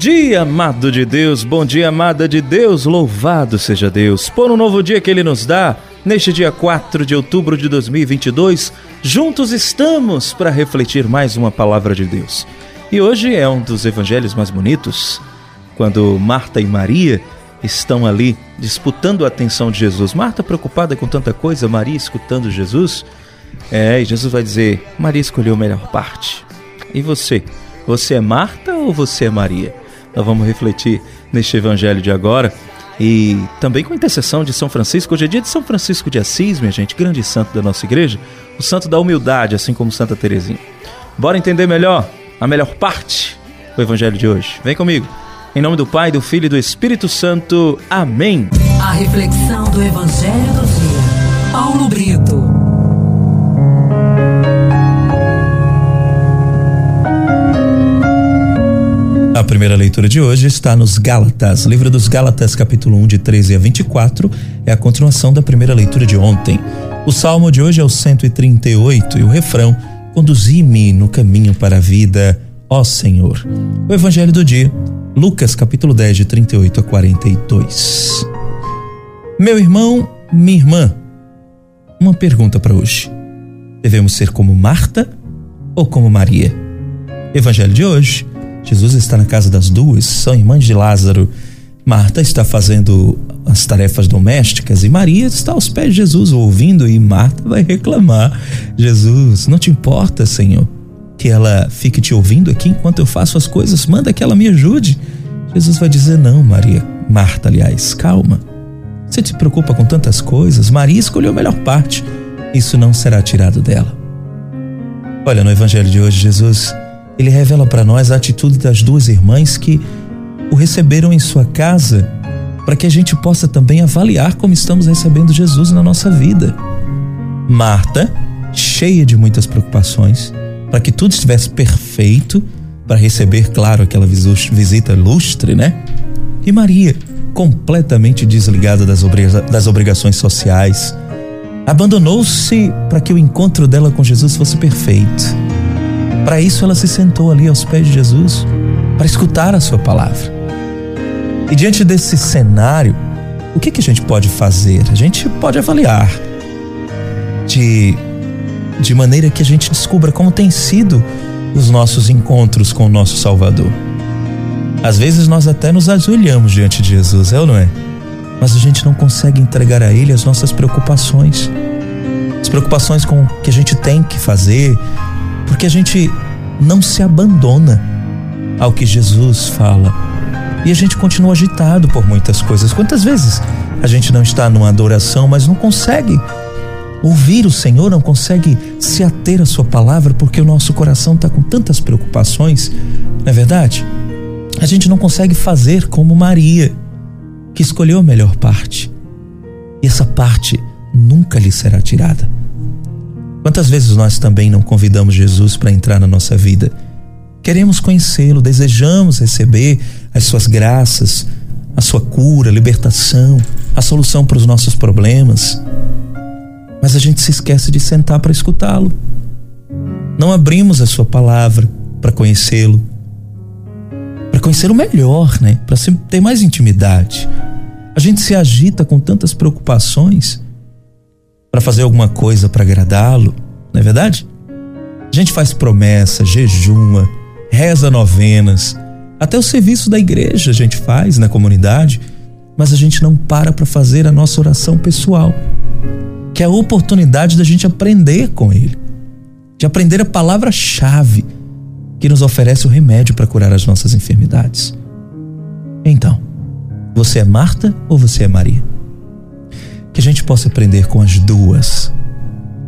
dia, amado de Deus, bom dia, amada de Deus, louvado seja Deus por um novo dia que Ele nos dá. Neste dia 4 de outubro de 2022, juntos estamos para refletir mais uma palavra de Deus. E hoje é um dos evangelhos mais bonitos, quando Marta e Maria estão ali disputando a atenção de Jesus. Marta preocupada com tanta coisa, Maria escutando Jesus. É, e Jesus vai dizer: Maria escolheu a melhor parte. E você? Você é Marta ou você é Maria? Nós vamos refletir neste evangelho de agora e também com a intercessão de São Francisco. Hoje é dia de São Francisco de Assis, minha gente, grande santo da nossa igreja, o santo da humildade, assim como Santa Teresinha. Bora entender melhor a melhor parte do evangelho de hoje. Vem comigo. Em nome do Pai, do Filho e do Espírito Santo. Amém. A reflexão do evangelho do dia. Paulo Brito. Primeira leitura de hoje está nos Gálatas, livro dos Gálatas, capítulo 1, de 13 a 24, é a continuação da primeira leitura de ontem. O salmo de hoje é o 138 e o refrão: Conduzi-me no caminho para a vida, ó Senhor. O evangelho do dia, Lucas, capítulo 10, de 38 a 42. Meu irmão, minha irmã, uma pergunta para hoje. Devemos ser como Marta ou como Maria? Evangelho de hoje Jesus está na casa das duas, são irmãs de Lázaro. Marta está fazendo as tarefas domésticas e Maria está aos pés de Jesus ouvindo e Marta vai reclamar: Jesus, não te importa, Senhor, que ela fique te ouvindo aqui enquanto eu faço as coisas? Manda que ela me ajude. Jesus vai dizer: Não, Maria, Marta, aliás, calma. Você te preocupa com tantas coisas, Maria escolheu a melhor parte. Isso não será tirado dela. Olha, no evangelho de hoje, Jesus ele revela para nós a atitude das duas irmãs que o receberam em sua casa, para que a gente possa também avaliar como estamos recebendo Jesus na nossa vida. Marta, cheia de muitas preocupações, para que tudo estivesse perfeito, para receber, claro, aquela visita lustre, né? E Maria, completamente desligada das, das obrigações sociais, abandonou-se para que o encontro dela com Jesus fosse perfeito. Para isso, ela se sentou ali aos pés de Jesus para escutar a sua palavra. E diante desse cenário, o que, que a gente pode fazer? A gente pode avaliar de, de maneira que a gente descubra como tem sido os nossos encontros com o nosso Salvador. Às vezes nós até nos ajoelhamos diante de Jesus, é ou não é? Mas a gente não consegue entregar a Ele as nossas preocupações. As preocupações com o que a gente tem que fazer, porque a gente não se abandona ao que Jesus fala. E a gente continua agitado por muitas coisas. Quantas vezes a gente não está numa adoração, mas não consegue ouvir o Senhor, não consegue se ater à Sua palavra, porque o nosso coração está com tantas preocupações, não é verdade? A gente não consegue fazer como Maria, que escolheu a melhor parte. E essa parte nunca lhe será tirada. Quantas vezes nós também não convidamos Jesus para entrar na nossa vida? Queremos conhecê-lo, desejamos receber as suas graças, a sua cura, libertação, a solução para os nossos problemas. Mas a gente se esquece de sentar para escutá-lo. Não abrimos a sua palavra para conhecê-lo, para conhecê-lo melhor, né? Para ter mais intimidade. A gente se agita com tantas preocupações para fazer alguma coisa para agradá-lo, não é verdade? A gente faz promessa, jejuma, reza novenas, até o serviço da igreja a gente faz na comunidade, mas a gente não para para fazer a nossa oração pessoal, que é a oportunidade da gente aprender com ele, de aprender a palavra-chave que nos oferece o remédio para curar as nossas enfermidades. Então, você é Marta ou você é Maria? Que a gente possa aprender com as duas.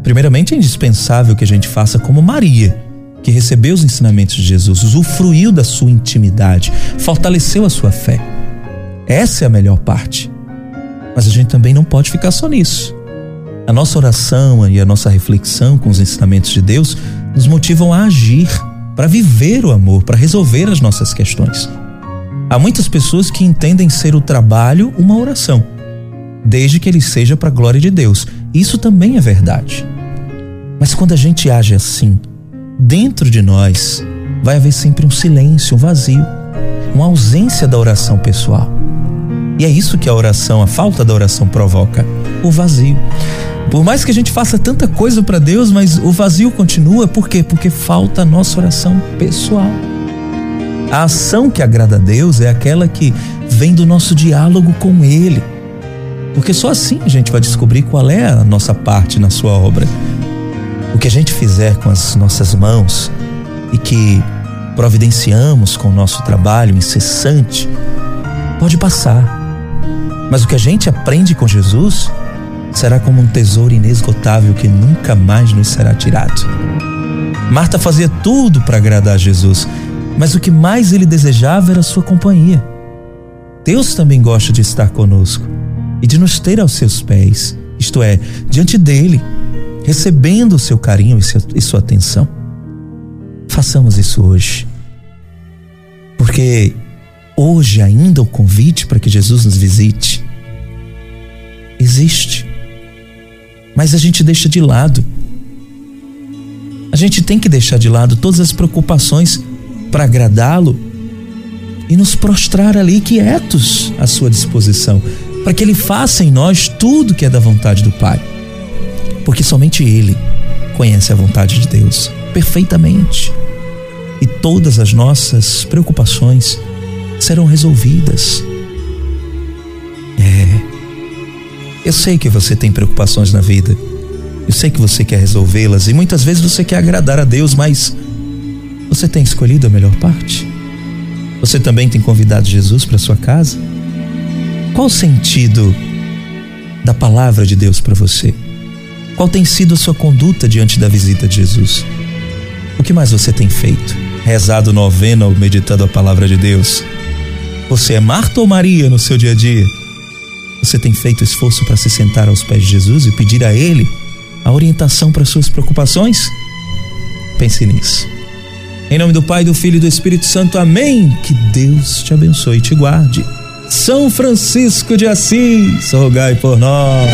Primeiramente, é indispensável que a gente faça como Maria, que recebeu os ensinamentos de Jesus, usufruiu da sua intimidade, fortaleceu a sua fé. Essa é a melhor parte. Mas a gente também não pode ficar só nisso. A nossa oração e a nossa reflexão com os ensinamentos de Deus nos motivam a agir, para viver o amor, para resolver as nossas questões. Há muitas pessoas que entendem ser o trabalho uma oração desde que ele seja para a glória de Deus. Isso também é verdade. Mas quando a gente age assim, dentro de nós vai haver sempre um silêncio, um vazio. uma ausência da oração pessoal. E é isso que a oração, a falta da oração provoca, o vazio. Por mais que a gente faça tanta coisa para Deus, mas o vazio continua, por quê? Porque falta a nossa oração pessoal. A ação que agrada a Deus é aquela que vem do nosso diálogo com Ele. Porque só assim a gente vai descobrir qual é a nossa parte na Sua obra. O que a gente fizer com as nossas mãos e que providenciamos com o nosso trabalho incessante, pode passar. Mas o que a gente aprende com Jesus será como um tesouro inesgotável que nunca mais nos será tirado. Marta fazia tudo para agradar Jesus, mas o que mais ele desejava era a sua companhia. Deus também gosta de estar conosco e de nos ter aos seus pés, isto é, diante dele, recebendo o seu carinho e sua atenção. Façamos isso hoje. Porque hoje ainda o convite para que Jesus nos visite existe. Mas a gente deixa de lado. A gente tem que deixar de lado todas as preocupações para agradá-lo e nos prostrar ali quietos à sua disposição, para que ele faça em nós tudo que é da vontade do Pai. Porque somente ele conhece a vontade de Deus perfeitamente. E todas as nossas preocupações serão resolvidas. É. Eu sei que você tem preocupações na vida. Eu sei que você quer resolvê-las e muitas vezes você quer agradar a Deus, mas você tem escolhido a melhor parte? Você também tem convidado Jesus para sua casa? Qual o sentido da palavra de Deus para você? Qual tem sido a sua conduta diante da visita de Jesus? O que mais você tem feito? Rezado novena ou meditado a palavra de Deus? Você é Marta ou Maria no seu dia a dia? Você tem feito esforço para se sentar aos pés de Jesus e pedir a Ele a orientação para suas preocupações? Pense nisso. Em nome do Pai, do Filho e do Espírito Santo, amém. Que Deus te abençoe e te guarde. São Francisco de Assis, rogai por nós.